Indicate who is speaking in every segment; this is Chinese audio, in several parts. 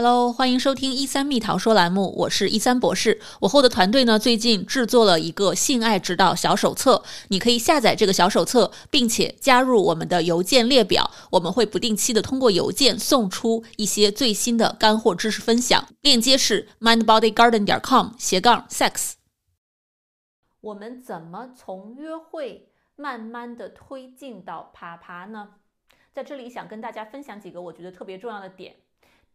Speaker 1: Hello，欢迎收听一三蜜桃说栏目，我是一三博士。我后的团队呢，最近制作了一个性爱指导小手册，你可以下载这个小手册，并且加入我们的邮件列表，我们会不定期的通过邮件送出一些最新的干货知识分享。链接是 mindbodygarden 点 com 斜杠 sex。我们怎么从约会慢慢的推进到啪啪呢？在这里想跟大家分享几个我觉得特别重要的点。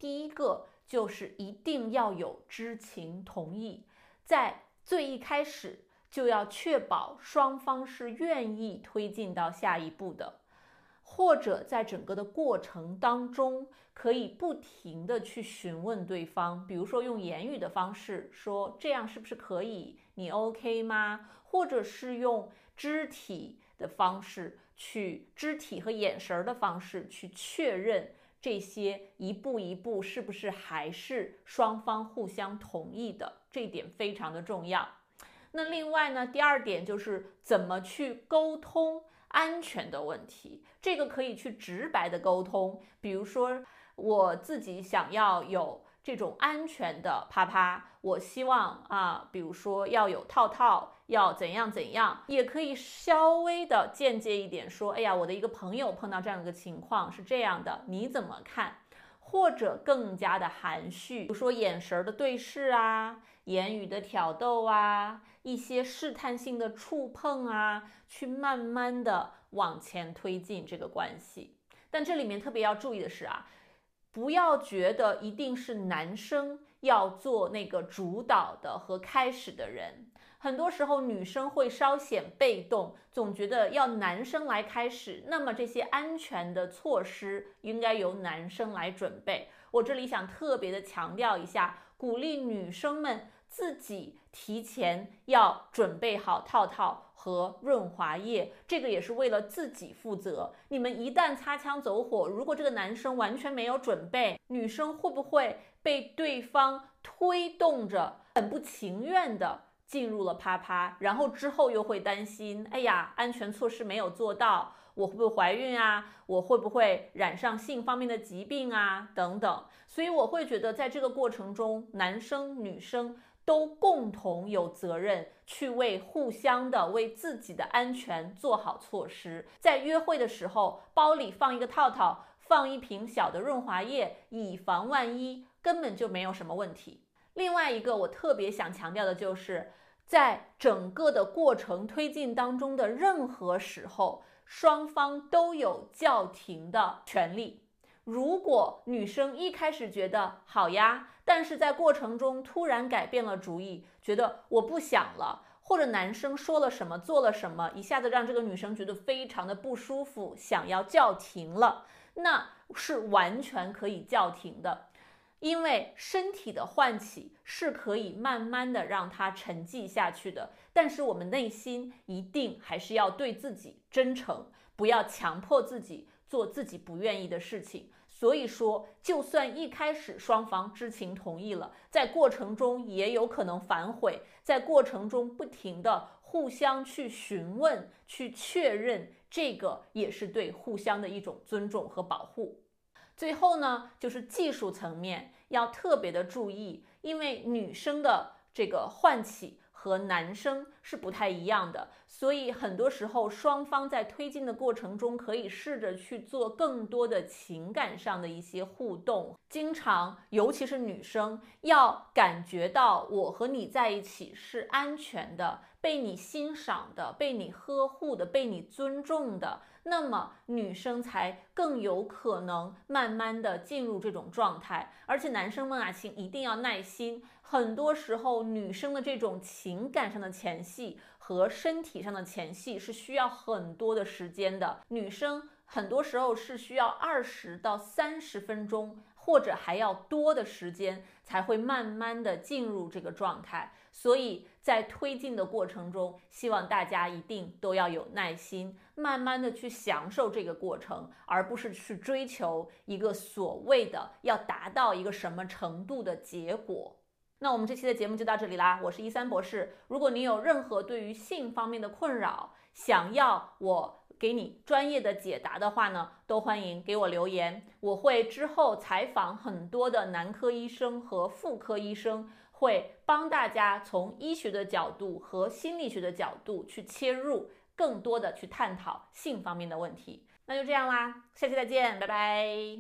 Speaker 1: 第一个就是一定要有知情同意，在最一开始就要确保双方是愿意推进到下一步的，或者在整个的过程当中，可以不停的去询问对方，比如说用言语的方式说这样是不是可以，你 OK 吗？或者是用肢体的方式去，肢体和眼神的方式去确认。这些一步一步是不是还是双方互相同意的？这点非常的重要。那另外呢，第二点就是怎么去沟通安全的问题。这个可以去直白的沟通，比如说我自己想要有。这种安全的啪啪，我希望啊，比如说要有套套，要怎样怎样，也可以稍微的间接一点说，哎呀，我的一个朋友碰到这样一个情况是这样的，你怎么看？或者更加的含蓄，比如说眼神的对视啊，言语的挑逗啊，一些试探性的触碰啊，去慢慢的往前推进这个关系。但这里面特别要注意的是啊。不要觉得一定是男生要做那个主导的和开始的人，很多时候女生会稍显被动，总觉得要男生来开始，那么这些安全的措施应该由男生来准备。我这里想特别的强调一下，鼓励女生们自己提前要准备好套套。和润滑液，这个也是为了自己负责。你们一旦擦枪走火，如果这个男生完全没有准备，女生会不会被对方推动着，很不情愿的进入了啪啪，然后之后又会担心，哎呀，安全措施没有做到，我会不会怀孕啊？我会不会染上性方面的疾病啊？等等。所以我会觉得，在这个过程中，男生女生。都共同有责任去为互相的、为自己的安全做好措施。在约会的时候，包里放一个套套，放一瓶小的润滑液，以防万一，根本就没有什么问题。另外一个，我特别想强调的就是，在整个的过程推进当中的任何时候，双方都有叫停的权利。如果女生一开始觉得好呀，但是在过程中突然改变了主意，觉得我不想了，或者男生说了什么做了什么，一下子让这个女生觉得非常的不舒服，想要叫停了，那是完全可以叫停的，因为身体的唤起是可以慢慢的让它沉寂下去的，但是我们内心一定还是要对自己真诚，不要强迫自己。做自己不愿意的事情，所以说，就算一开始双方知情同意了，在过程中也有可能反悔，在过程中不停的互相去询问、去确认，这个也是对互相的一种尊重和保护。最后呢，就是技术层面要特别的注意，因为女生的这个唤起。和男生是不太一样的，所以很多时候双方在推进的过程中，可以试着去做更多的情感上的一些互动。经常，尤其是女生，要感觉到我和你在一起是安全的。被你欣赏的，被你呵护的，被你尊重的，那么女生才更有可能慢慢的进入这种状态。而且男生们啊，请一定要耐心。很多时候，女生的这种情感上的前戏和身体上的前戏是需要很多的时间的。女生很多时候是需要二十到三十分钟。或者还要多的时间才会慢慢的进入这个状态，所以在推进的过程中，希望大家一定都要有耐心，慢慢的去享受这个过程，而不是去追求一个所谓的要达到一个什么程度的结果。那我们这期的节目就到这里啦，我是一三博士。如果你有任何对于性方面的困扰，想要我。给你专业的解答的话呢，都欢迎给我留言。我会之后采访很多的男科医生和妇科医生，会帮大家从医学的角度和心理学的角度去切入，更多的去探讨性方面的问题。那就这样啦，下期再见，拜拜。